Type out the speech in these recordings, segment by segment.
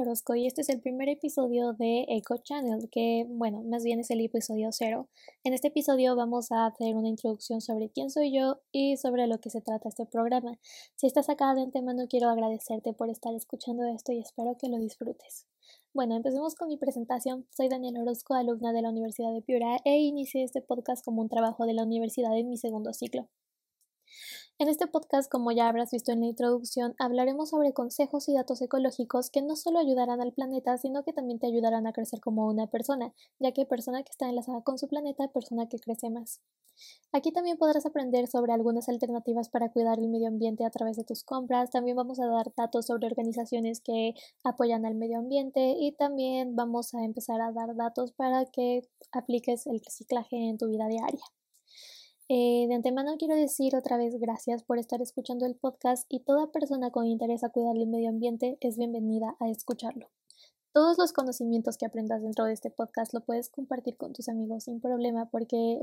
Orozco y este es el primer episodio de Echo Channel, que bueno, más bien es el episodio cero. En este episodio vamos a hacer una introducción sobre quién soy yo y sobre lo que se trata este programa. Si estás acá de antemano quiero agradecerte por estar escuchando esto y espero que lo disfrutes. Bueno, empecemos con mi presentación. Soy Daniel Orozco, alumna de la Universidad de Piura e inicié este podcast como un trabajo de la universidad en mi segundo ciclo. En este podcast, como ya habrás visto en la introducción, hablaremos sobre consejos y datos ecológicos que no solo ayudarán al planeta, sino que también te ayudarán a crecer como una persona, ya que persona que está enlazada con su planeta, persona que crece más. Aquí también podrás aprender sobre algunas alternativas para cuidar el medio ambiente a través de tus compras. También vamos a dar datos sobre organizaciones que apoyan al medio ambiente y también vamos a empezar a dar datos para que apliques el reciclaje en tu vida diaria. Eh, de antemano quiero decir otra vez gracias por estar escuchando el podcast y toda persona con interés a cuidar el medio ambiente es bienvenida a escucharlo. Todos los conocimientos que aprendas dentro de este podcast lo puedes compartir con tus amigos sin problema porque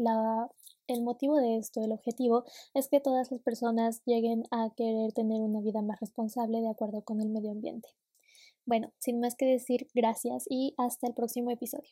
el motivo de esto, el objetivo, es que todas las personas lleguen a querer tener una vida más responsable de acuerdo con el medio ambiente. Bueno, sin más que decir, gracias y hasta el próximo episodio.